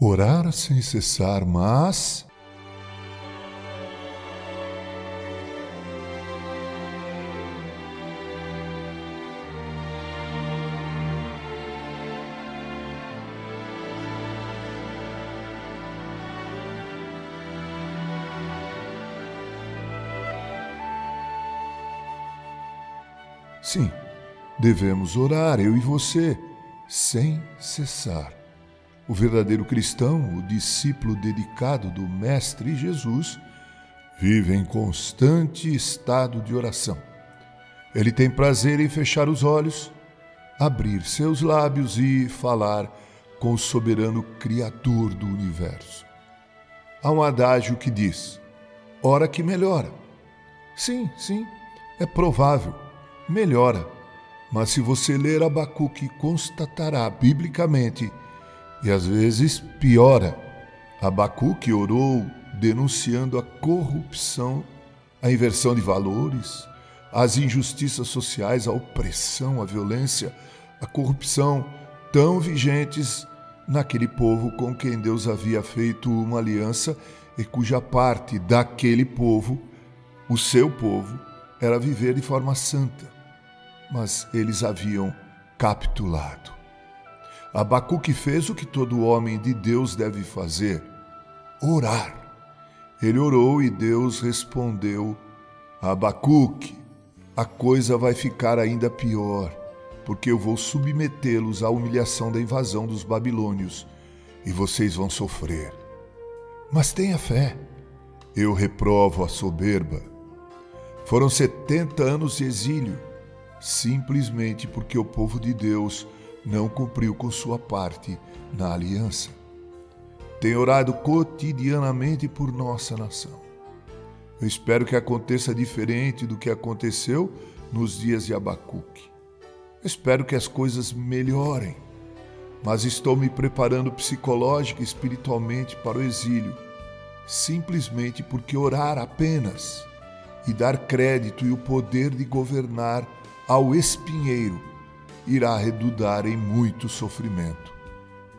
Orar sem cessar, mas. Sim, devemos orar, eu e você, sem cessar. O verdadeiro cristão, o discípulo dedicado do Mestre Jesus, vive em constante estado de oração. Ele tem prazer em fechar os olhos, abrir seus lábios e falar com o soberano Criador do universo. Há um adágio que diz: ora que melhora. Sim, sim, é provável, melhora. Mas se você ler Abacuque, constatará biblicamente e às vezes piora. Abacuque orou denunciando a corrupção, a inversão de valores, as injustiças sociais, a opressão, a violência, a corrupção tão vigentes naquele povo com quem Deus havia feito uma aliança e cuja parte daquele povo, o seu povo, era viver de forma santa. Mas eles haviam capitulado. Abacuque fez o que todo homem de Deus deve fazer: orar. Ele orou e Deus respondeu: Abacuque, a coisa vai ficar ainda pior, porque eu vou submetê-los à humilhação da invasão dos babilônios e vocês vão sofrer. Mas tenha fé, eu reprovo a soberba. Foram setenta anos de exílio, simplesmente porque o povo de Deus não cumpriu com sua parte na aliança. Tenho orado cotidianamente por nossa nação. Eu espero que aconteça diferente do que aconteceu nos dias de Abacuque. espero que as coisas melhorem, mas estou me preparando psicológica e espiritualmente para o exílio, simplesmente porque orar apenas e dar crédito e o poder de governar ao espinheiro irá redundar em muito sofrimento.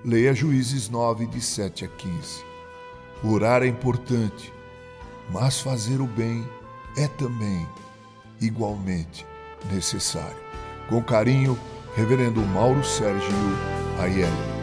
Leia Juízes 9, de 7 a 15. Orar é importante, mas fazer o bem é também igualmente necessário. Com carinho, Reverendo Mauro Sérgio Aiello.